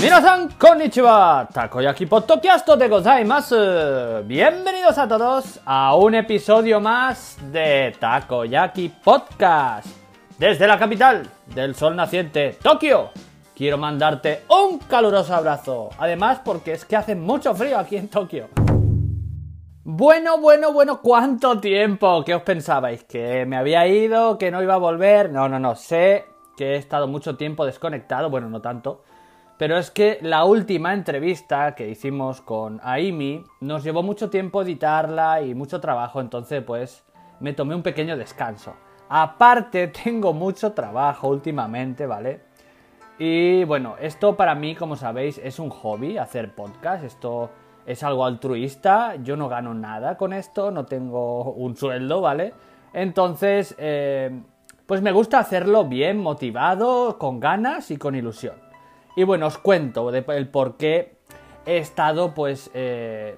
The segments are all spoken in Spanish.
Minasan konnichiwa, Takoyaki de. Bienvenidos a todos a un episodio más de Takoyaki Podcast. Desde la capital del sol naciente, Tokio, quiero mandarte un caluroso abrazo. Además, porque es que hace mucho frío aquí en Tokio. Bueno, bueno, bueno, ¿cuánto tiempo? ¿Qué os pensabais? ¿Que me había ido? ¿Que no iba a volver? No, no, no, sé que he estado mucho tiempo desconectado, bueno, no tanto, pero es que la última entrevista que hicimos con Aimi nos llevó mucho tiempo editarla y mucho trabajo, entonces pues me tomé un pequeño descanso. Aparte tengo mucho trabajo últimamente, ¿vale? Y bueno, esto para mí, como sabéis, es un hobby, hacer podcast, esto es algo altruista, yo no gano nada con esto, no tengo un sueldo, ¿vale? Entonces, eh, pues me gusta hacerlo bien, motivado, con ganas y con ilusión. Y bueno, os cuento el por qué he estado pues eh,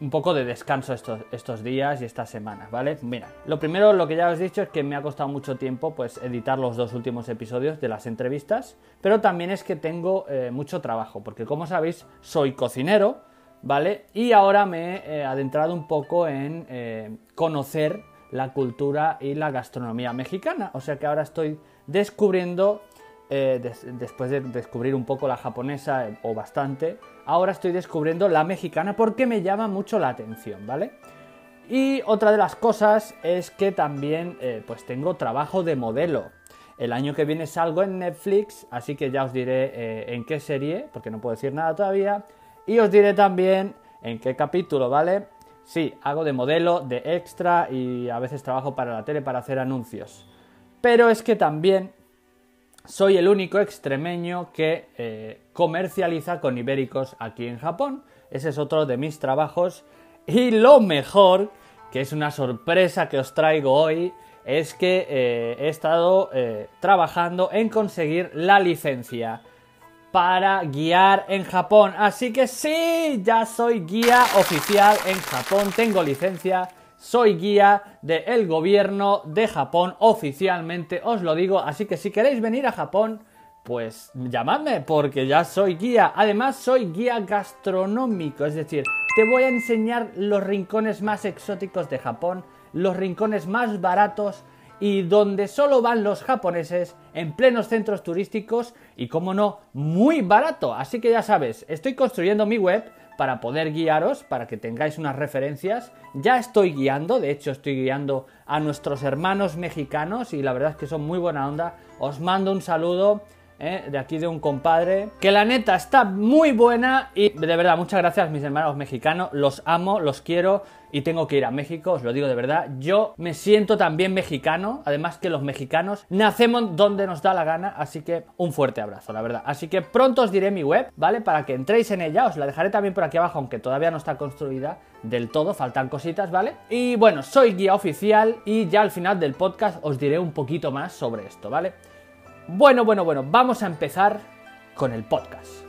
un poco de descanso estos, estos días y estas semanas, ¿vale? Mira, lo primero, lo que ya os he dicho es que me ha costado mucho tiempo pues editar los dos últimos episodios de las entrevistas, pero también es que tengo eh, mucho trabajo, porque como sabéis, soy cocinero, ¿vale? Y ahora me he adentrado un poco en conocer la cultura y la gastronomía mexicana, o sea que ahora estoy descubriendo eh, después de descubrir un poco la japonesa eh, o bastante, ahora estoy descubriendo la mexicana porque me llama mucho la atención, ¿vale? Y otra de las cosas es que también eh, pues tengo trabajo de modelo. El año que viene salgo en Netflix, así que ya os diré en qué serie, porque no puedo decir nada todavía. Y os diré también en qué capítulo, ¿vale? Sí, hago de modelo, de extra y a veces trabajo para la tele para hacer anuncios. Pero es que también soy el único extremeño que eh, comercializa con ibéricos aquí en Japón. Ese es otro de mis trabajos. Y lo mejor, que es una sorpresa que os traigo hoy, es que eh, he estado eh, trabajando en conseguir la licencia para guiar en Japón. Así que sí, ya soy guía oficial en Japón, tengo licencia soy guía del gobierno de Japón oficialmente, os lo digo, así que si queréis venir a Japón, pues llamadme porque ya soy guía. Además soy guía gastronómico, es decir, te voy a enseñar los rincones más exóticos de Japón, los rincones más baratos y donde solo van los japoneses en plenos centros turísticos y como no, muy barato. Así que ya sabes, estoy construyendo mi web para poder guiaros, para que tengáis unas referencias. Ya estoy guiando, de hecho estoy guiando a nuestros hermanos mexicanos y la verdad es que son muy buena onda. Os mando un saludo ¿eh? de aquí de un compadre, que la neta está muy buena y de verdad, muchas gracias mis hermanos mexicanos, los amo, los quiero y tengo que ir a México, os lo digo de verdad, yo me siento también mexicano, además que los mexicanos nacemos donde nos da la gana, así que un fuerte abrazo, la verdad. Así que pronto os diré mi web, ¿vale? Para que entréis en ella, os la dejaré también por aquí abajo, aunque todavía no está construida del todo, faltan cositas, ¿vale? Y bueno, soy guía oficial y ya al final del podcast os diré un poquito más sobre esto, ¿vale? Bueno, bueno, bueno, vamos a empezar con el podcast.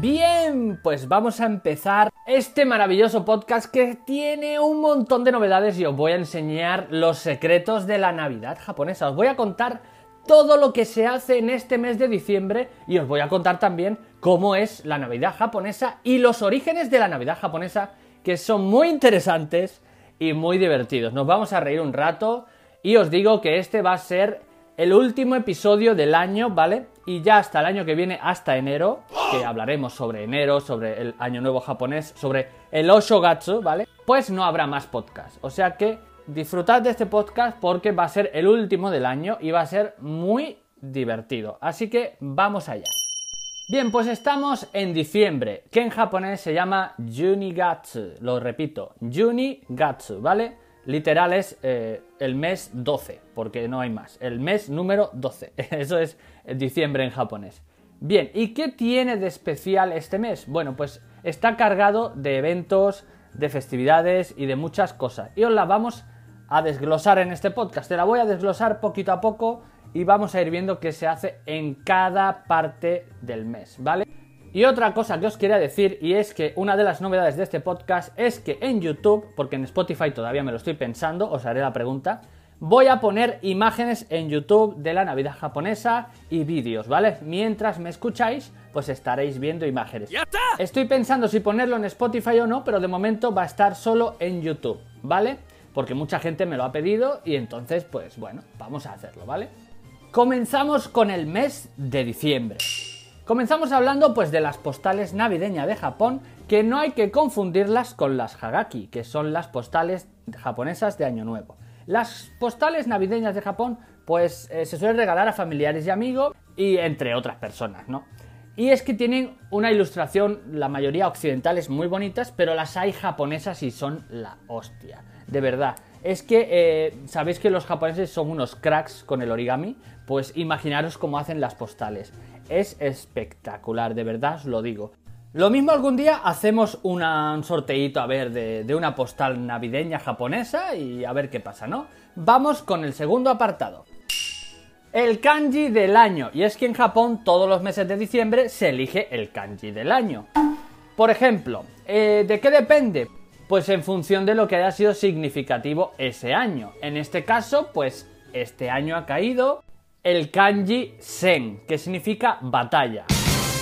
Bien, pues vamos a empezar este maravilloso podcast que tiene un montón de novedades y os voy a enseñar los secretos de la Navidad japonesa. Os voy a contar todo lo que se hace en este mes de diciembre y os voy a contar también cómo es la Navidad japonesa y los orígenes de la Navidad japonesa que son muy interesantes y muy divertidos. Nos vamos a reír un rato y os digo que este va a ser el último episodio del año, ¿vale? Y ya hasta el año que viene, hasta enero, que hablaremos sobre enero, sobre el año nuevo japonés, sobre el Oshogatsu, ¿vale? Pues no habrá más podcast. O sea que disfrutad de este podcast porque va a ser el último del año y va a ser muy divertido. Así que vamos allá. Bien, pues estamos en diciembre, que en japonés se llama Junigatsu. Lo repito, Junigatsu, ¿vale? Literal es eh, el mes 12, porque no hay más. El mes número 12. Eso es diciembre en japonés. Bien, ¿y qué tiene de especial este mes? Bueno, pues está cargado de eventos, de festividades y de muchas cosas. Y os la vamos a desglosar en este podcast. Te la voy a desglosar poquito a poco y vamos a ir viendo qué se hace en cada parte del mes, ¿vale? Y otra cosa que os quería decir, y es que una de las novedades de este podcast es que en YouTube, porque en Spotify todavía me lo estoy pensando, os haré la pregunta, voy a poner imágenes en YouTube de la Navidad japonesa y vídeos, ¿vale? Mientras me escucháis, pues estaréis viendo imágenes. ¡Ya está! Estoy pensando si ponerlo en Spotify o no, pero de momento va a estar solo en YouTube, ¿vale? Porque mucha gente me lo ha pedido y entonces, pues bueno, vamos a hacerlo, ¿vale? Comenzamos con el mes de diciembre. Comenzamos hablando pues de las postales navideñas de Japón, que no hay que confundirlas con las Hagaki, que son las postales japonesas de Año Nuevo. Las postales navideñas de Japón pues eh, se suelen regalar a familiares y amigos y entre otras personas, ¿no? Y es que tienen una ilustración, la mayoría occidentales muy bonitas, pero las hay japonesas y son la hostia. De verdad. Es que eh, sabéis que los japoneses son unos cracks con el origami, pues imaginaros cómo hacen las postales. Es espectacular, de verdad os lo digo. Lo mismo algún día hacemos una, un sorteito a ver de, de una postal navideña japonesa y a ver qué pasa, ¿no? Vamos con el segundo apartado. El kanji del año. Y es que en Japón todos los meses de diciembre se elige el kanji del año. Por ejemplo, eh, ¿de qué depende? Pues en función de lo que haya sido significativo ese año. En este caso, pues este año ha caído el kanji sen, que significa batalla.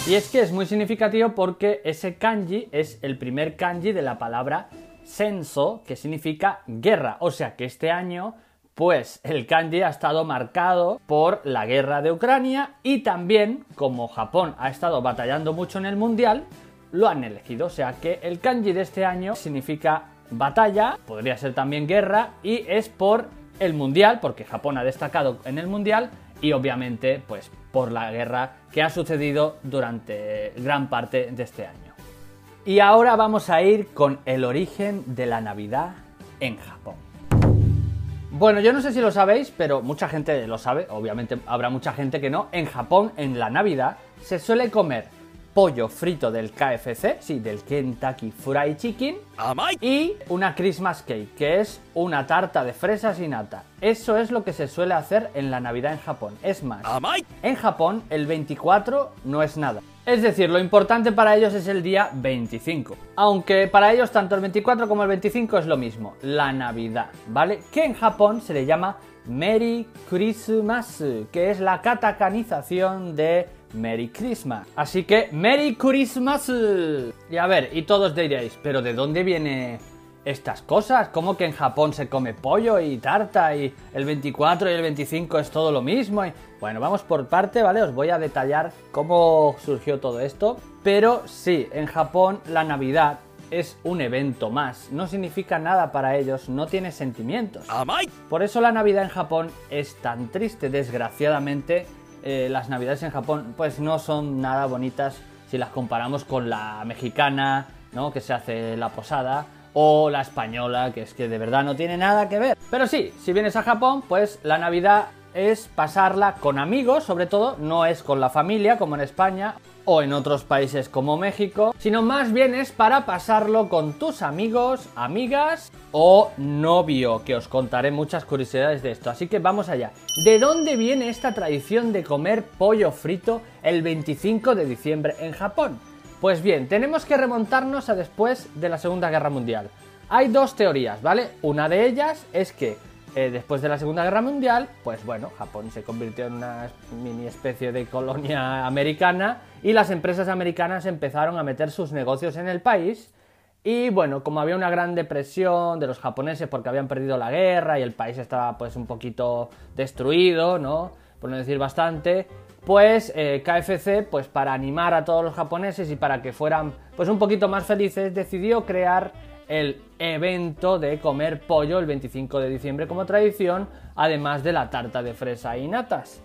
Y es que es muy significativo porque ese kanji es el primer kanji de la palabra senso, que significa guerra. O sea que este año, pues el kanji ha estado marcado por la guerra de Ucrania y también, como Japón ha estado batallando mucho en el mundial, lo han elegido. O sea que el kanji de este año significa batalla, podría ser también guerra, y es por el mundial, porque Japón ha destacado en el mundial, y obviamente pues por la guerra que ha sucedido durante gran parte de este año. Y ahora vamos a ir con el origen de la Navidad en Japón. Bueno, yo no sé si lo sabéis, pero mucha gente lo sabe, obviamente habrá mucha gente que no. En Japón, en la Navidad, se suele comer pollo frito del KFC, sí, del Kentucky Fried Chicken, y una Christmas cake, que es una tarta de fresas y nata. Eso es lo que se suele hacer en la Navidad en Japón. Es más, en Japón el 24 no es nada. Es decir, lo importante para ellos es el día 25. Aunque para ellos tanto el 24 como el 25 es lo mismo, la Navidad, ¿vale? Que en Japón se le llama Merry Christmas, que es la katakanización de Merry Christmas. Así que, Merry Christmas. Y a ver, y todos diréis, pero ¿de dónde viene estas cosas? ¿Cómo que en Japón se come pollo y tarta y el 24 y el 25 es todo lo mismo? Y... Bueno, vamos por parte, ¿vale? Os voy a detallar cómo surgió todo esto. Pero sí, en Japón la Navidad es un evento más, no significa nada para ellos, no tiene sentimientos. ¡Amai! Por eso la Navidad en Japón es tan triste, desgraciadamente eh, las Navidades en Japón pues no son nada bonitas si las comparamos con la mexicana, ¿no? Que se hace la posada, o la española, que es que de verdad no tiene nada que ver. Pero sí, si vienes a Japón, pues la Navidad es pasarla con amigos, sobre todo, no es con la familia como en España o en otros países como México, sino más bien es para pasarlo con tus amigos, amigas o novio, que os contaré muchas curiosidades de esto. Así que vamos allá. ¿De dónde viene esta tradición de comer pollo frito el 25 de diciembre en Japón? Pues bien, tenemos que remontarnos a después de la Segunda Guerra Mundial. Hay dos teorías, ¿vale? Una de ellas es que eh, después de la Segunda Guerra Mundial, pues bueno, Japón se convirtió en una mini especie de colonia americana y las empresas americanas empezaron a meter sus negocios en el país. Y bueno, como había una gran depresión de los japoneses porque habían perdido la guerra y el país estaba pues un poquito destruido, ¿no? Por no decir bastante, pues eh, KFC, pues para animar a todos los japoneses y para que fueran pues un poquito más felices, decidió crear el evento de comer pollo el 25 de diciembre como tradición, además de la tarta de fresa y natas.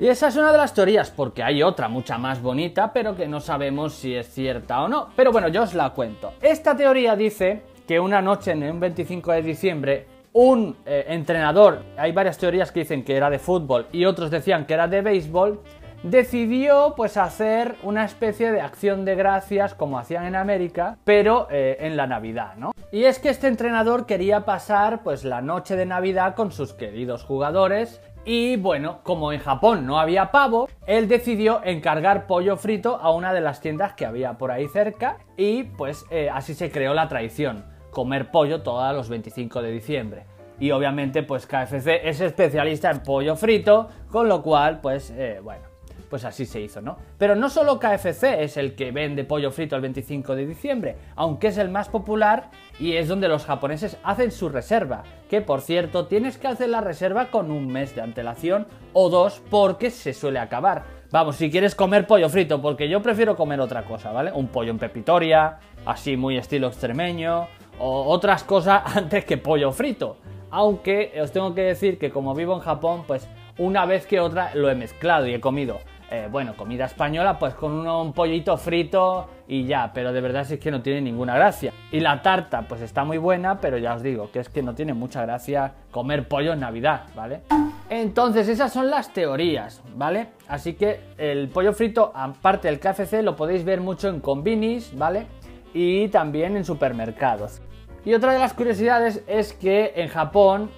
Y esa es una de las teorías, porque hay otra mucha más bonita, pero que no sabemos si es cierta o no. Pero bueno, yo os la cuento. Esta teoría dice que una noche en un 25 de diciembre, un eh, entrenador, hay varias teorías que dicen que era de fútbol y otros decían que era de béisbol, decidió pues hacer una especie de acción de gracias como hacían en América, pero eh, en la Navidad, ¿no? Y es que este entrenador quería pasar pues la noche de Navidad con sus queridos jugadores y bueno, como en Japón no había pavo, él decidió encargar pollo frito a una de las tiendas que había por ahí cerca y pues eh, así se creó la tradición, comer pollo todos los 25 de diciembre. y obviamente pues KFC es especialista en pollo frito, con lo cual pues eh, bueno, pues así se hizo, ¿no? Pero no solo KFC es el que vende pollo frito el 25 de diciembre, aunque es el más popular y es donde los japoneses hacen su reserva, que por cierto tienes que hacer la reserva con un mes de antelación o dos porque se suele acabar. Vamos, si quieres comer pollo frito, porque yo prefiero comer otra cosa, ¿vale? Un pollo en pepitoria, así muy estilo extremeño, o otras cosas antes que pollo frito. Aunque os tengo que decir que como vivo en Japón, pues una vez que otra lo he mezclado y he comido eh, bueno, comida española, pues con un, pollito frito y ya, pero de verdad es que no tiene ninguna gracia. Y la tarta, pues está muy buena, pero ya os digo que es que no tiene mucha gracia comer pollo en Navidad, ¿vale? Entonces, esas son las teorías, ¿vale? Así que el pollo frito, aparte del KFC, lo podéis ver mucho en combinis, ¿vale? Y también en supermercados. Y otra de las curiosidades es que en Japón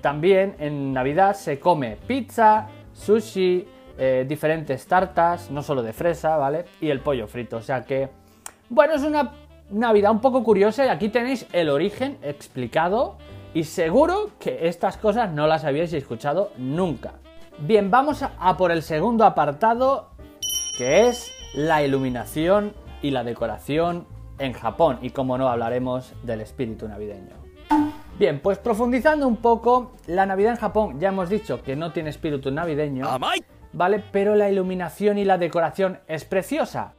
también en Navidad se come pizza, sushi, eh, diferentes tartas, no solo de fresa, ¿vale? Y el pollo frito, o sea que, bueno, es una Navidad un poco curiosa y aquí tenéis el origen explicado y seguro que estas cosas no las habíais escuchado nunca. Bien, vamos a por el segundo apartado, que es la iluminación y la decoración en Japón y como no hablaremos del espíritu navideño. Bien, pues profundizando un poco, la Navidad en Japón ya hemos dicho que no tiene espíritu navideño. ¿Vale? Pero la iluminación y la decoración es preciosa.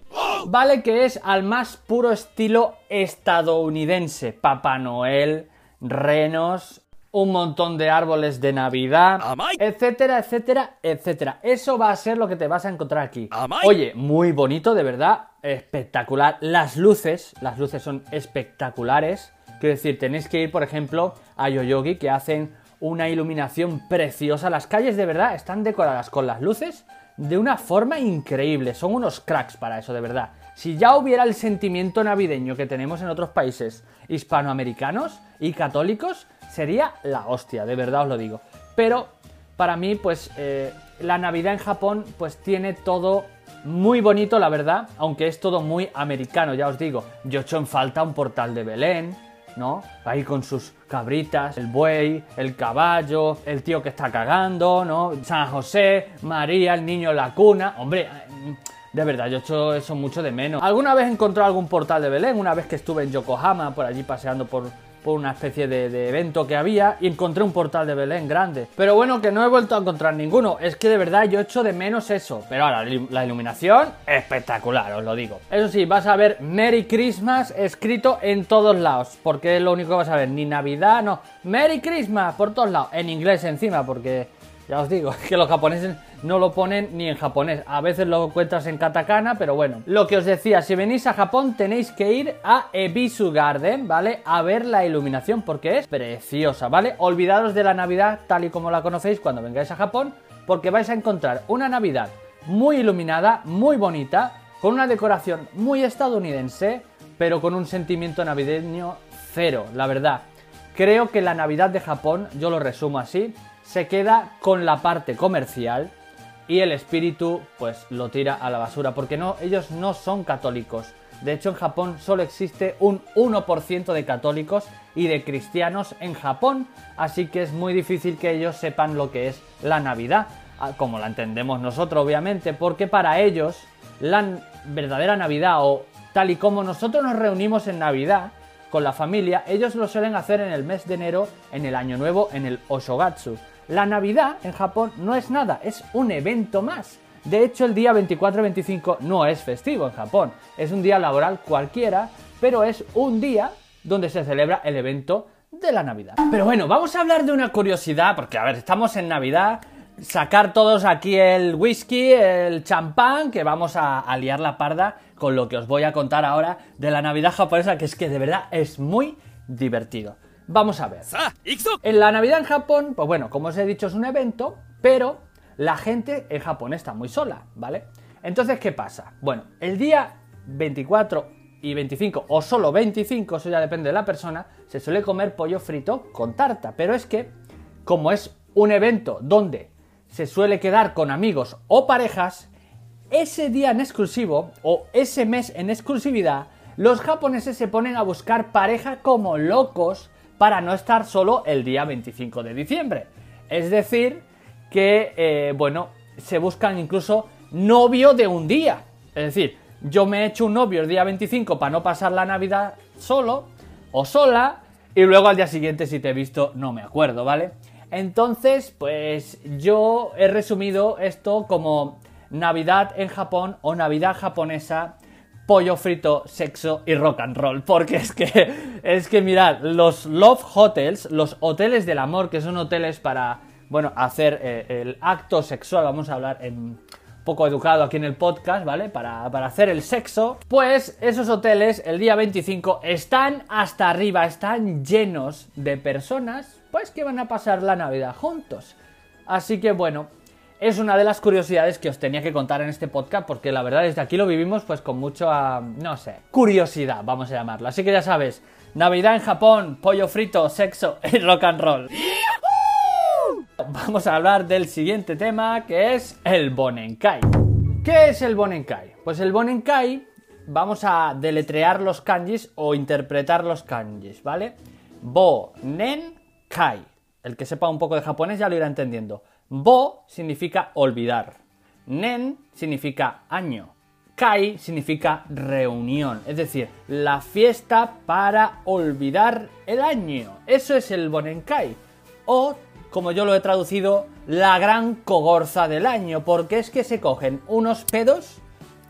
¿Vale? Que es al más puro estilo estadounidense. Papá Noel, renos, un montón de árboles de Navidad, etcétera, etcétera, etcétera. Eso va a ser lo que te vas a encontrar aquí. Oye, muy bonito, de verdad, espectacular. Las luces, las luces son espectaculares. Quiero decir, tenéis que ir, por ejemplo, a Yoyogi, que hacen una iluminación preciosa. Las calles de verdad están decoradas con las luces de una forma increíble. Son unos cracks para eso, de verdad. Si ya hubiera el sentimiento navideño que tenemos en otros países hispanoamericanos y católicos, sería la hostia, de verdad os lo digo. Pero para mí, pues eh, la Navidad en Japón, pues tiene todo muy bonito, la verdad, aunque es todo muy americano, ya os digo. Yo echo en falta un portal de Belén, ¿no? Ahí con sus cabritas, el buey, el caballo, el tío que está cagando, ¿no? San José, María, el niño la cuna. Hombre, de verdad, yo hecho eso mucho de menos. ¿Alguna vez encontré algún portal de Belén? Una vez que estuve en Yokohama, por allí paseando por, por una especie de, evento que había y encontré un portal de Belén grande. Pero bueno, que no he vuelto a encontrar ninguno. Es que de verdad yo echo de menos eso. Pero ahora, la iluminación, espectacular, os lo digo. Eso sí, vas a ver Merry Christmas escrito en todos lados. Porque es lo único que vas a ver. Ni Navidad, no. Merry Christmas por todos lados. En inglés encima, porque ya os digo, que los japoneses no lo ponen ni en japonés. A veces lo encuentras en katakana, pero bueno. Lo que os decía, si venís a Japón tenéis que ir a Ebisu Garden, ¿vale? A ver la iluminación porque es preciosa, ¿vale? Olvidaros de la Navidad tal y como la conocéis cuando vengáis a Japón, porque vais a encontrar una Navidad muy iluminada, muy bonita, con una decoración muy estadounidense, pero con un sentimiento navideño cero, la verdad. Creo que la Navidad de Japón, yo lo resumo así, se queda con la parte comercial y el espíritu pues lo tira a la basura porque no ellos no son católicos. De hecho en Japón solo existe un 1% de católicos y de cristianos en Japón, así que es muy difícil que ellos sepan lo que es la Navidad, ah, como la entendemos nosotros obviamente, porque para ellos la verdadera Navidad o tal y como nosotros nos reunimos en Navidad con la familia, ellos lo suelen hacer en el mes de enero, en el año nuevo, en el Oshogatsu. La Navidad en Japón no es nada, es un evento más. De hecho, el día 24 25 no es festivo en Japón, es un día laboral cualquiera, pero es un día donde se celebra el evento de la Navidad. Pero bueno, vamos a hablar de una curiosidad, porque a ver, estamos en Navidad, sacar todos aquí el whisky, el champán, que vamos a, a, liar la parda con lo que os voy a contar ahora de la Navidad japonesa, que es que de verdad es muy divertido. Vamos a ver. En la Navidad en Japón, pues bueno, como os he dicho, es un evento, pero la gente en Japón está muy sola, ¿vale? Entonces, ¿qué pasa? Bueno, el día 24 y 25, o solo 25, eso ya depende de la persona, se suele comer pollo frito con tarta. Pero es que, como es un evento donde se suele quedar con amigos o parejas, ese día en exclusivo o ese mes en exclusividad, los japoneses se ponen a buscar pareja como locos para no estar solo el día 25 de diciembre. Es decir, que, eh, bueno, se buscan incluso novio de un día. Es decir, yo me he hecho un novio el día 25 para no pasar la Navidad solo o sola y luego al día siguiente si te he visto no me acuerdo, ¿vale? Entonces, pues yo he resumido esto como Navidad en Japón o Navidad japonesa, pollo frito, sexo y rock and roll. Porque es que, es que mirad, los love hotels, los hoteles del amor, que son hoteles para, bueno, hacer eh, el acto sexual, vamos a hablar en poco educado aquí en el podcast, ¿vale? Para, para, hacer el sexo. Pues esos hoteles el día 25 están hasta arriba, están llenos de personas, pues que van a pasar la Navidad juntos. Así que bueno, es una de las curiosidades que os tenía que contar en este podcast porque la verdad desde aquí lo vivimos pues con mucho, no sé, curiosidad, vamos a llamarlo. Así que ya sabes, Navidad en Japón, pollo frito, sexo y rock and roll. Vamos a hablar del siguiente tema que es el Bonenkai. ¿Qué es el Bonenkai? Pues el Bonenkai vamos a deletrear los kanjis o interpretar los kanjis, ¿vale? Bo-nen-kai. El que sepa un poco de japonés ya lo irá entendiendo. Bo significa olvidar. Nen significa año. Kai significa reunión, es decir, la fiesta para olvidar el año. Eso es el Bonenkai. O, como yo lo he traducido, la gran cogorza del año, porque es que se cogen unos pedos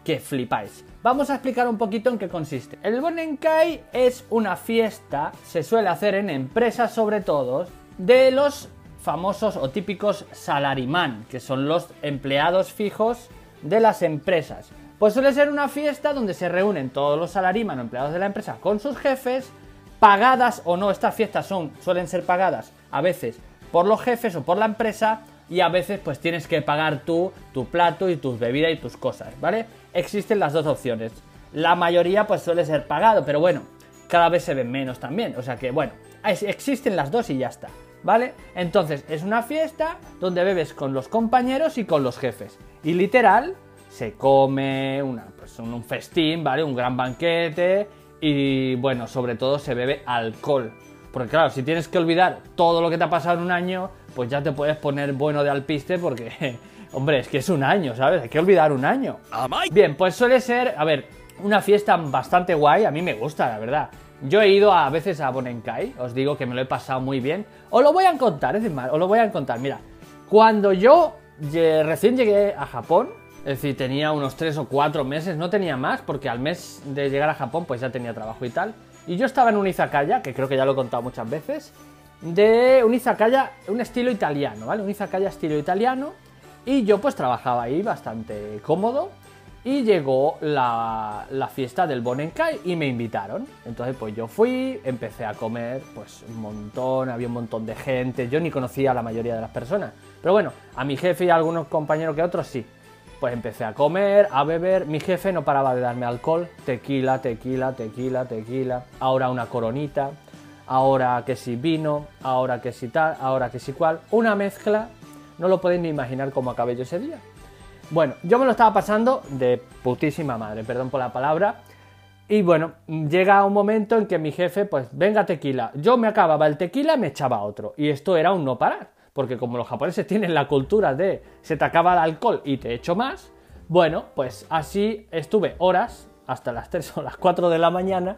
que flipáis. Vamos a explicar un poquito en qué consiste. El Bonenkai es una fiesta, se suele hacer en empresas sobre todo, de los famosos o típicos salarimán, que son los empleados fijos de las empresas. Pues suele ser una fiesta donde se reúnen todos los salariman o empleados de la empresa con sus jefes, pagadas o no, estas fiestas son, suelen ser pagadas a veces por los jefes o por la empresa y a veces pues tienes que pagar tú tu plato y tus bebidas y tus cosas, ¿vale? Existen las dos opciones. La mayoría pues suele ser pagado, pero bueno, cada vez se ven menos también, o sea que bueno, existen las dos y ya está. ¿vale? Entonces es una fiesta donde bebes con los compañeros y con los jefes. Y literal, se come una, pues un festín, ¿vale? Un gran banquete y bueno, sobre todo se bebe alcohol. Porque claro, si tienes que olvidar todo lo que te ha pasado en un año, pues ya te puedes poner bueno de alpiste porque, hombre, es que es un año, ¿sabes? Hay que olvidar un año. Bien, pues suele ser, a ver, una fiesta bastante guay, a mí me gusta, la verdad. Yo he ido a veces a Bonenkai, os digo que me lo he pasado muy bien. Os lo voy a contar, es decir, os lo voy a contar. Mira, cuando yo recién llegué a Japón, es decir, tenía unos 3 o 4 meses, no tenía más, porque al mes de llegar a Japón pues ya tenía trabajo y tal. Y yo estaba en un izakaya, que creo que ya lo he contado muchas veces, de un izakaya, un estilo italiano, ¿vale? Un izakaya estilo italiano. Y yo pues trabajaba ahí bastante cómodo y llegó la, fiesta del Bonenkai y me invitaron. Entonces pues yo fui, empecé a comer pues un montón, había un montón de gente, yo ni conocía a la mayoría de las personas. Pero bueno, a mi jefe y a algunos compañeros que otros sí. Pues empecé a comer, a beber, mi jefe no paraba de darme alcohol, tequila, tequila, tequila, tequila, ahora una coronita, ahora que si vino, ahora que si tal, ahora que si cual, una mezcla, no lo podéis ni imaginar cómo acabé yo ese día. Bueno, yo me lo estaba pasando de putísima madre, perdón por la palabra. Y bueno, llega un momento en que mi jefe, pues venga tequila. Yo me acababa el tequila, me echaba otro. Y esto era un no parar. Porque como los japoneses tienen la cultura de se te acaba el alcohol y te echo más, bueno, pues así estuve horas, hasta las 3 o las 4 de la mañana.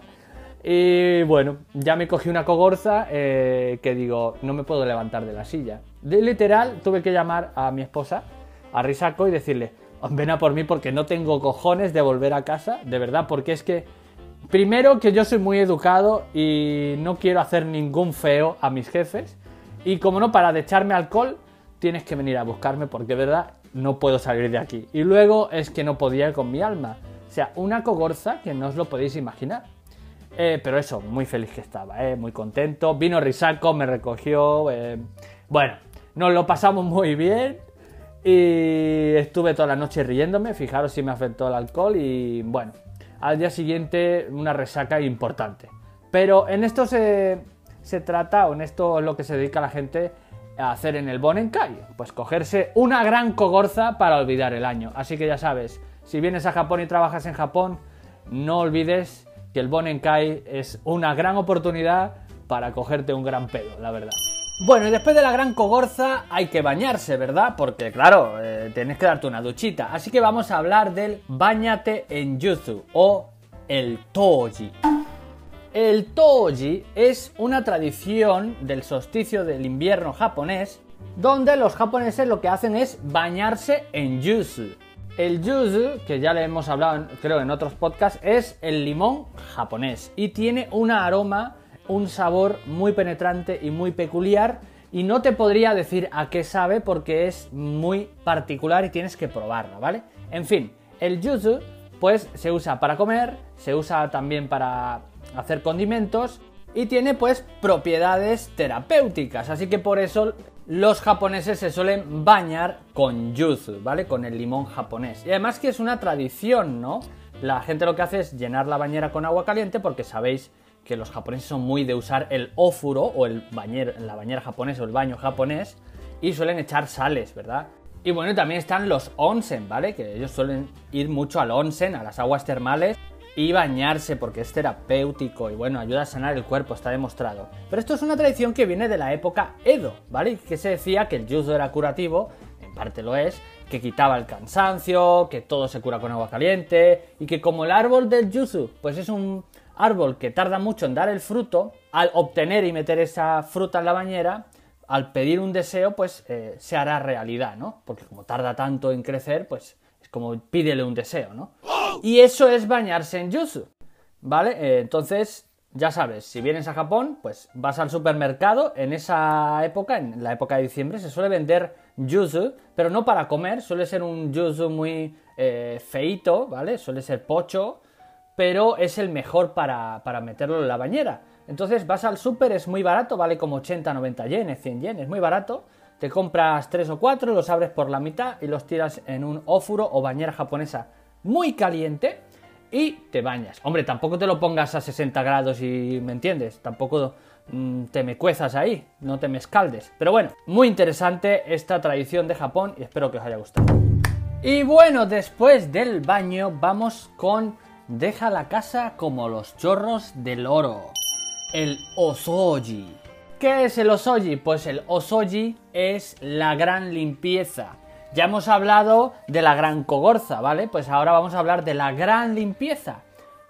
Y bueno, ya me cogí una cogorza eh, que digo, no me puedo levantar de la silla. De literal, tuve que llamar a mi esposa a Risaco y decirle, ven a por mí porque no tengo cojones de volver a casa, de verdad, porque es que, primero que yo soy muy educado y no quiero hacer ningún feo a mis jefes, y como no, para de echarme alcohol, tienes que venir a buscarme porque, verdad, no puedo salir de aquí. Y luego es que no podía con mi alma. O sea, una cogorza que no os lo podéis imaginar. Eh, pero eso, muy feliz que estaba, eh, muy contento. Vino Risaco, me recogió. Eh, bueno, nos lo pasamos muy bien. Y estuve toda la noche riéndome, fijaros si me afectó el alcohol y bueno, al día siguiente una resaca importante. Pero en esto se, se trata, o en esto es lo que se dedica la gente a hacer en el Bonenkai, pues cogerse una gran cogorza para olvidar el año. Así que ya sabes, si vienes a Japón y trabajas en Japón, no olvides que el Bonenkai es una gran oportunidad para cogerte un gran pedo, la verdad. Bueno, y después de la gran cogorza hay que bañarse, ¿verdad? Porque claro, eh, tienes que darte una duchita. Así que vamos a hablar del bañate en yuzu o el toji. El toji es una tradición del solsticio del invierno japonés donde los japoneses lo que hacen es bañarse en yuzu. El yuzu, que ya le hemos hablado creo en otros podcasts, es el limón japonés y tiene un aroma, un sabor muy penetrante y muy peculiar y no te podría decir a qué sabe porque es muy particular y tienes que probarlo, ¿vale? En fin, el yuzu pues se usa para comer, se usa también para hacer condimentos y tiene pues propiedades terapéuticas, así que por eso los japoneses se suelen bañar con yuzu, ¿vale? Con el limón japonés. Y además que es una tradición, ¿no? La gente lo que hace es llenar la bañera con agua caliente porque sabéis que los japoneses son muy de usar el ófuro o el bañero, la bañera japonesa o el baño japonés y suelen echar sales, ¿verdad? Y bueno, también están los onsen, ¿vale? Que ellos suelen ir mucho al onsen, a las aguas termales y bañarse porque es terapéutico y bueno, ayuda a sanar el cuerpo, está demostrado. Pero esto es una tradición que viene de la época Edo, ¿vale? Que se decía que el yuzu era curativo, en parte lo es, que quitaba el cansancio, que todo se cura con agua caliente y que como el árbol del yuzu, pues es un árbol que tarda mucho en dar el fruto, al obtener y meter esa fruta en la bañera, al pedir un deseo, pues eh, se hará realidad, ¿no? Porque como tarda tanto en crecer, pues es como pídele un deseo, ¿no? Y eso es bañarse en yuzu, ¿vale? Eh, entonces, ya sabes, si vienes a Japón, pues vas al supermercado, en esa época, en la época de diciembre, se suele vender yuzu, pero no para comer, suele ser un yuzu muy eh, feito, ¿vale? Suele ser pocho, pero es el mejor para, para meterlo en la bañera. Entonces vas al super, es muy barato, vale como 80, 90 yenes, 100 yenes, muy barato. Te compras 3 o 4, los abres por la mitad y los tiras en un ófuro o bañera japonesa muy caliente y te bañas. Hombre, tampoco te lo pongas a 60 grados y me entiendes, tampoco mm, te me cuezas ahí, no te me escaldes. Pero bueno, muy interesante esta tradición de Japón y espero que os haya gustado. Y bueno, después del baño vamos con Deja la casa como los chorros del oro. El osoji. ¿Qué es el osoji? Pues el osoji es la gran limpieza ya hemos hablado de la gran cogorza, ¿vale? Pues ahora vamos a hablar de la gran limpieza.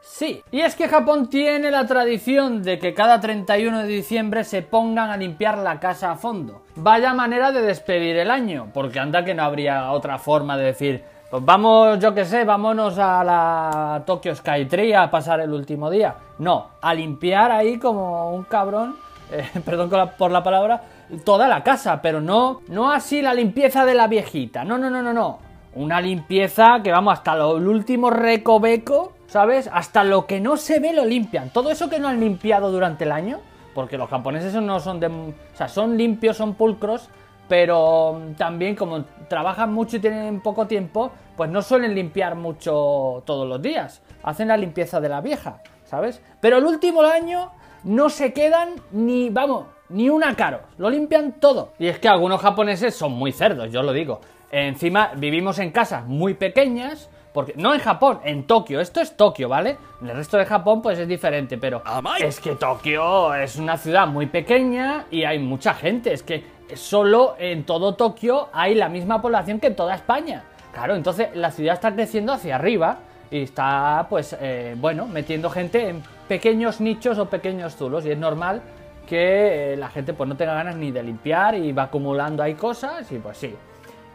Sí, y es que Japón tiene la tradición de que cada 31 de diciembre se pongan a limpiar la casa a fondo. Vaya manera de despedir el año, porque anda que no habría otra forma de decir, pues vamos, yo qué sé, vámonos a la Tokyo Skytree a pasar el último día. No, a limpiar ahí como un cabrón, eh, perdón por la palabra, toda la casa, pero no, no así la limpieza de la viejita. No, no, no, no, no. Una limpieza que vamos hasta lo, el último recoveco, ¿sabes? Hasta lo que no se ve lo limpian. Todo eso que no han limpiado durante el año, porque los japoneses no son de, o sea, son limpios, son pulcros, pero también como trabajan mucho y tienen poco tiempo, pues no suelen limpiar mucho todos los días. Hacen la limpieza de la vieja, ¿sabes? Pero el último año no se quedan ni, vamos, ni una caro, lo limpian todo. Y es que algunos japoneses son muy cerdos, yo lo digo. Encima vivimos en casas muy pequeñas, porque no en Japón, en Tokio. Esto es Tokio, ¿vale? En el resto de Japón pues es diferente, pero es que Tokio es una ciudad muy pequeña y hay mucha gente. Es que solo en todo Tokio hay la misma población que en toda España. Claro, entonces la ciudad está creciendo hacia arriba y está, pues, eh, bueno, metiendo gente en pequeños nichos o pequeños zulos y es normal que eh, la gente pues no tenga ganas ni de limpiar y va acumulando ahí cosas y pues sí,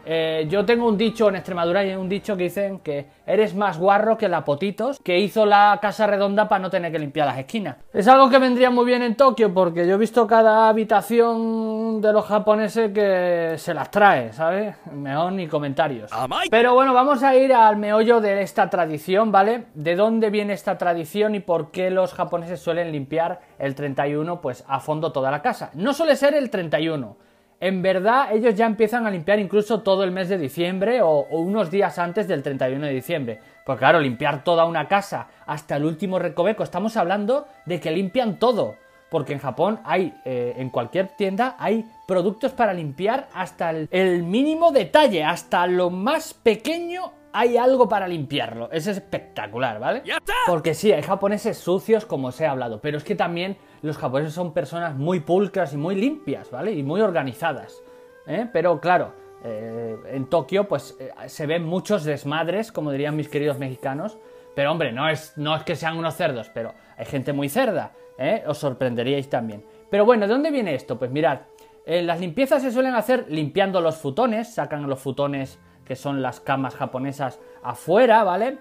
eh, yo tengo un dicho en Extremadura y un dicho que dicen que eres más guarro que la Potitos, que hizo la casa redonda para no tener que limpiar las esquinas. Es algo que vendría muy bien en Tokio porque yo he visto cada habitación de los japoneses que se las trae, ¿sabes? Mejor ni comentarios. Pero bueno, vamos a ir al meollo de esta tradición, ¿vale? ¿De dónde viene esta tradición y por qué los japoneses suelen limpiar el 31 pues a fondo toda la casa? No suele ser el 31 en verdad ellos ya empiezan a limpiar incluso todo el mes de diciembre o, unos días antes del 31 de diciembre. Pues claro, limpiar toda una casa hasta el último recoveco, estamos hablando de que limpian todo. Porque en Japón hay, eh, en cualquier tienda, hay productos para limpiar hasta el, el mínimo detalle, hasta lo más pequeño hay algo para limpiarlo. Es espectacular, ¿vale? Porque sí, hay japoneses sucios, como os he hablado, pero es que también los japoneses son personas muy pulcras y muy limpias, ¿vale? Y muy organizadas. ¿eh? Pero claro, eh, en Tokio, pues eh, se ven muchos desmadres, como dirían mis queridos mexicanos. Pero hombre, no es, no es que sean unos cerdos, pero hay gente muy cerda, ¿eh? Os sorprenderíais también. Pero bueno, ¿de dónde viene esto? Pues mirad, las limpiezas se suelen hacer limpiando los futones, sacan los futones que son las camas japonesas afuera, ¿vale?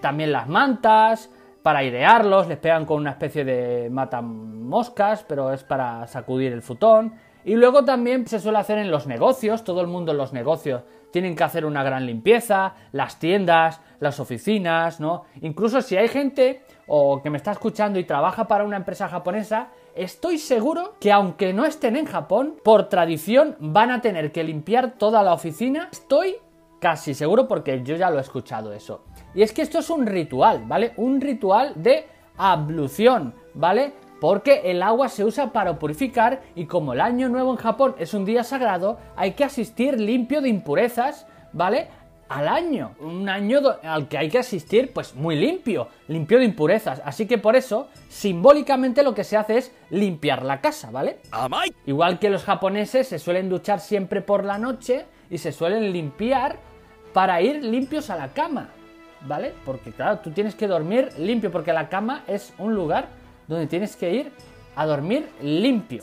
también las mantas, para airearlos, les pegan con una especie de matamoscas, pero es para sacudir el futón. Y luego también se suele hacer en los negocios, todo el mundo en los negocios tienen que hacer una gran limpieza, las tiendas, las oficinas, ¿no? Incluso si hay gente o que me está escuchando y trabaja para una empresa japonesa, estoy seguro que aunque no estén en Japón, por tradición van a tener que limpiar toda la oficina. Estoy casi seguro porque yo ya lo he escuchado eso. Y es que esto es un ritual, ¿vale? Un ritual de ablución, ¿vale? porque el agua se usa para purificar y como el año nuevo en Japón es un día sagrado, hay que asistir limpio de impurezas, ¿vale? Al año, un año al que hay que asistir pues muy limpio, limpio de impurezas, así que por eso simbólicamente lo que se hace es limpiar la casa, ¿vale? Igual que los japoneses se suelen duchar siempre por la noche y se suelen limpiar para ir limpios a la cama, ¿vale? Porque claro, tú tienes que dormir limpio porque la cama es un lugar donde tienes que ir a dormir limpio.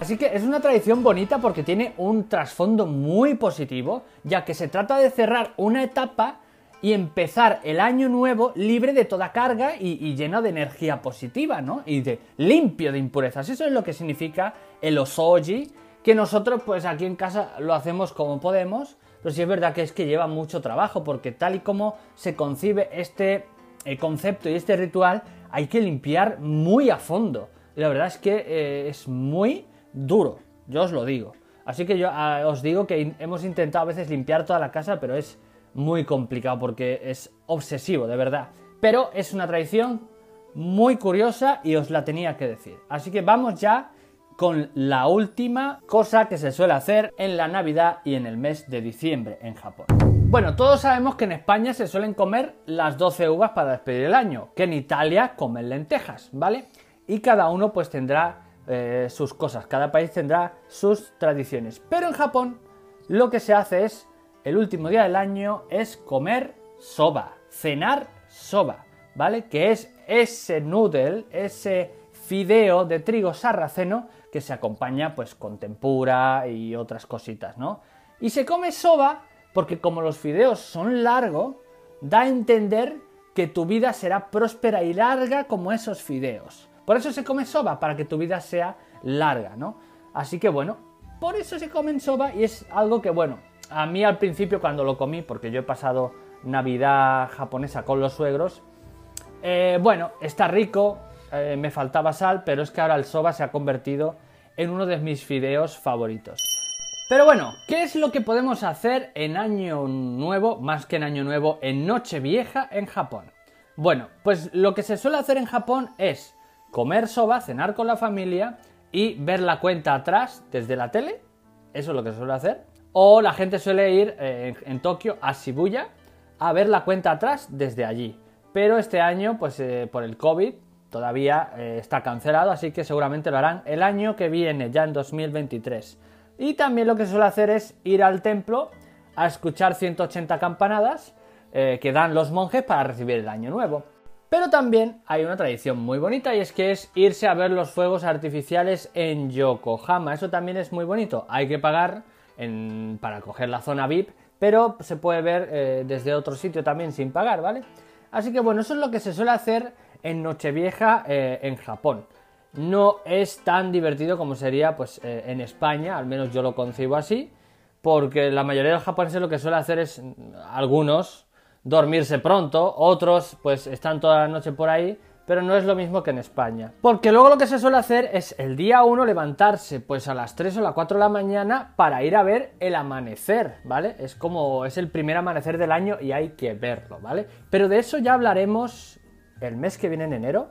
Así que es una tradición bonita porque tiene un trasfondo muy positivo, ya que se trata de cerrar una etapa y empezar el año nuevo libre de toda carga y, lleno de energía positiva, ¿no? Y de limpio de impurezas. Eso es lo que significa el osoji, que nosotros pues aquí en casa lo hacemos como podemos, pero sí es verdad que es que lleva mucho trabajo, porque tal y como se concibe este concepto y este ritual, hay que limpiar muy a fondo. Y la verdad es que eh, es muy duro, yo os lo digo. Así que yo ah, os digo que hemos intentado a veces limpiar toda la casa, pero es muy complicado porque es obsesivo, de verdad. Pero es una tradición muy curiosa y os la tenía que decir. Así que vamos ya con la última cosa que se suele hacer en la Navidad y en el mes de diciembre en Japón. Bueno, todos sabemos que en España se suelen comer las 12 uvas para despedir el año, que en Italia comen lentejas, ¿vale? Y cada uno pues tendrá eh, sus cosas, cada país tendrá sus tradiciones. Pero en Japón lo que se hace es, el último día del año, es comer soba, cenar soba, ¿vale? Que es ese noodle, ese fideo de trigo sarraceno que se acompaña pues con tempura y otras cositas, ¿no? Y se come soba porque como los fideos son largos, da a entender que tu vida será próspera y larga como esos fideos. Por eso se come soba, para que tu vida sea larga, ¿no? Así que bueno, por eso se comen soba y es algo que, bueno, a mí al principio cuando lo comí, porque yo he pasado Navidad japonesa con los suegros, eh, bueno, está rico, eh, me faltaba sal, pero es que ahora el soba se ha convertido en uno de mis fideos favoritos. Pero bueno, ¿qué es lo que podemos hacer en Año Nuevo, más que en Año Nuevo, en Nochevieja en Japón? Bueno, pues lo que se suele hacer en Japón es comer soba, cenar con la familia y ver la cuenta atrás desde la tele. Eso es lo que se suele hacer. O la gente suele ir eh, en, Tokio a Shibuya a ver la cuenta atrás desde allí. Pero este año, pues eh, por el COVID, todavía eh, está cancelado, así que seguramente lo harán el año que viene, ya en 2023. Y también lo que suele hacer es ir al templo a escuchar 180 campanadas eh, que dan los monjes para recibir el año nuevo. Pero también hay una tradición muy bonita y es que es irse a ver los fuegos artificiales en Yokohama. Eso también es muy bonito. Hay que pagar para coger la zona VIP, pero se puede ver eh, desde otro sitio también sin pagar, ¿vale? Así que bueno, eso es lo que se suele hacer en Nochevieja eh, en Japón no es tan divertido como sería pues eh, en España, al menos yo lo concibo así, porque la mayoría de los japoneses lo que suele hacer es algunos dormirse pronto, otros pues están toda la noche por ahí, pero no es lo mismo que en España. Porque luego lo que se suele hacer es el día 1 levantarse pues a las 3 o las 4 de la mañana para ir a ver el amanecer, ¿vale? Es como es el primer amanecer del año y hay que verlo, ¿vale? Pero de eso ya hablaremos el mes que viene en enero,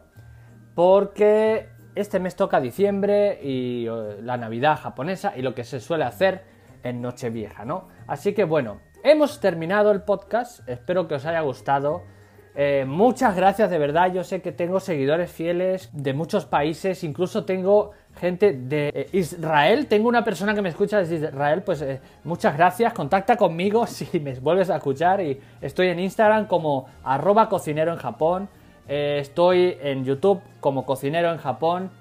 porque este mes toca diciembre y la Navidad japonesa y lo que se suele hacer en Nochevieja, ¿no? Así que bueno, hemos terminado el podcast. Espero que os haya gustado. Eh, muchas gracias de verdad. Yo sé que tengo seguidores fieles de muchos países. Incluso tengo gente de eh, Israel. Tengo una persona que me escucha desde Israel. Pues eh, muchas gracias. Contacta conmigo si me vuelves a escuchar. Y estoy en Instagram como arroba cocinero en Japón. Estoy en YouTube como cocinero en Japón.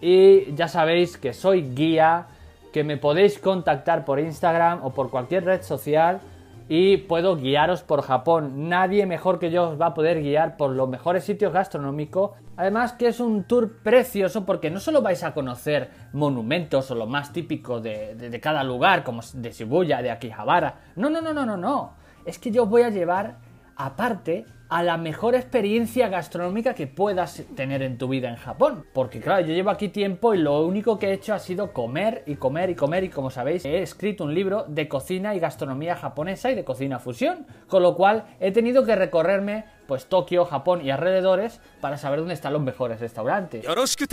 Y ya sabéis que soy guía. Que me podéis contactar por Instagram o por cualquier red social y puedo guiaros por Japón. Nadie mejor que yo os va a poder guiar por los mejores sitios gastronómicos. Además que es un tour precioso porque no solo vais a conocer monumentos o lo más típico de, cada lugar, como de Shibuya, de Akihabara. No, no, no, no, no, no. Es que yo os voy a llevar aparte a la mejor experiencia gastronómica que puedas tener en tu vida en Japón. Porque claro, yo llevo aquí tiempo y lo único que he hecho ha sido comer y comer y comer y como sabéis he escrito un libro de cocina y gastronomía japonesa y de cocina fusión. Con lo cual he tenido que recorrerme pues Tokio, Japón y alrededores para saber dónde están los mejores restaurantes.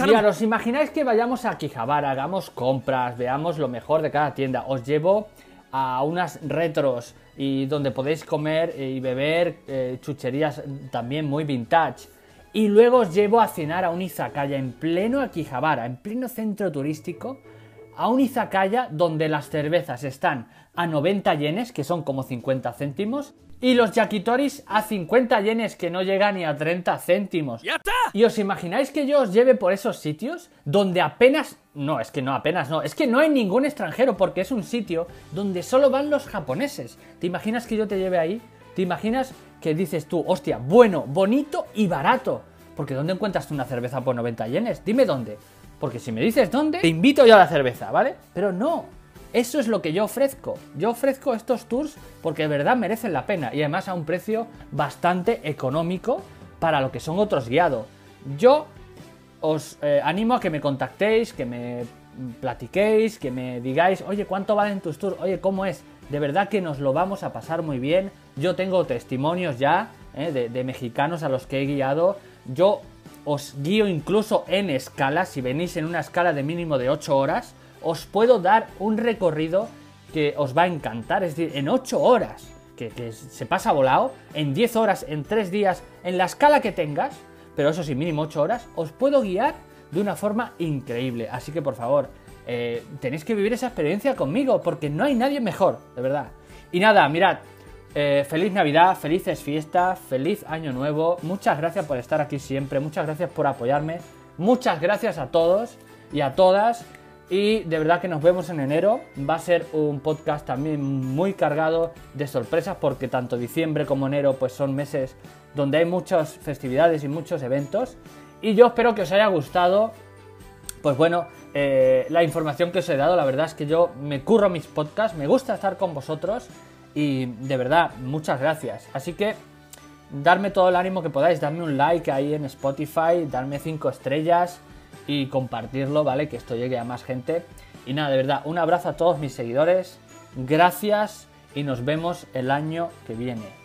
Mira, ¿os imagináis que vayamos a Akihabara, hagamos compras, veamos lo mejor de cada tienda? Os llevo a unas retros y donde podéis comer y beber eh, chucherías también muy vintage. Y luego os llevo a cenar a un izakaya en pleno Akihabara, en pleno centro turístico, a un izakaya donde las cervezas están a 90 yenes, que son como 50 céntimos, y los yakitoris a 50 yenes, que no llegan ni a 30 céntimos. ¿Y os imagináis que yo os lleve por esos sitios donde apenas... No, es que no, apenas no. Es que no hay ningún extranjero porque es un sitio donde solo van los japoneses. ¿Te imaginas que yo te lleve ahí? ¿Te imaginas que dices tú, hostia, bueno, bonito y barato? Porque ¿dónde encuentras tú una cerveza por 90 yenes? Dime dónde. Porque si me dices dónde, te invito yo a la cerveza, ¿vale? Pero no, eso es lo que yo ofrezco. Yo ofrezco estos tours porque de verdad merecen la pena y además a un precio bastante económico para lo que son otros guiados. Yo os eh, animo a que me contactéis, que me platiquéis, que me digáis, oye, ¿cuánto valen tus tours? Oye, ¿cómo es? De verdad que nos lo vamos a pasar muy bien. Yo tengo testimonios ya eh, de, de mexicanos a los que he guiado. Yo os guío incluso en escala, si venís en una escala de mínimo de 8 horas os puedo dar un recorrido que os va a encantar, es decir, en 8 horas, que, se pasa volado, en 10 horas, en 3 días, en la escala que tengas, pero eso sí, mínimo 8 horas, os puedo guiar de una forma increíble. Así que por favor, eh, tenéis que vivir esa experiencia conmigo, porque no hay nadie mejor, de verdad. Y nada, mirad, eh, feliz Navidad, felices fiestas, feliz Año Nuevo. Muchas gracias por estar aquí siempre, muchas gracias por apoyarme. Muchas gracias a todos y a todas. Y de verdad que nos vemos en enero. Va a ser un podcast también muy cargado de sorpresas porque tanto diciembre como enero pues son meses donde hay muchas festividades y muchos eventos. Y yo espero que os haya gustado. Pues bueno, eh, la información que os he dado, la verdad es que yo me curro mis podcasts, me gusta estar con vosotros y de verdad, muchas gracias. Así que darme todo el ánimo que podáis, darme un like ahí en Spotify, darme 5 estrellas, y compartirlo, ¿vale? Que esto llegue a más gente. Y nada, de verdad, un abrazo a todos mis seguidores. Gracias y nos vemos el año que viene.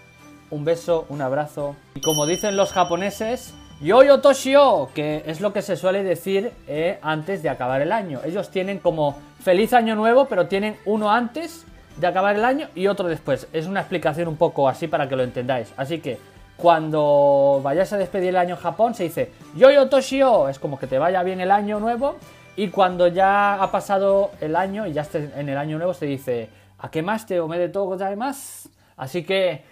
Un beso, un abrazo. Y como dicen los japoneses, Yo-Yo Toshio, que es lo que se suele decir eh, antes de acabar el año. Ellos tienen como feliz año nuevo, pero tienen uno antes de acabar el año y otro después. Es una explicación un poco así para que lo entendáis. Así que cuando vayas a despedir el año en Japón se dice Yo-Yo Toshio, es como que te vaya bien el año nuevo. Y cuando ya ha pasado el año y ya estés en el año nuevo se dice Akemaste omedetou gozaimasu. Así que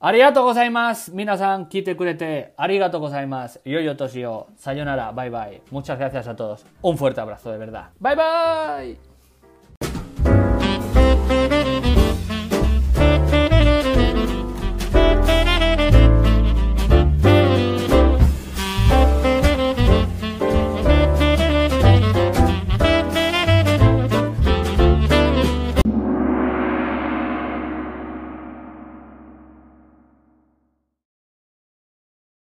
Arigato gozaimasu, minasan kite kurete. Arigato gozaimasu, yo-yo toshio. Sayonara, bye bye. Muchas gracias a todos. Un fuerte abrazo, de verdad. Bye bye.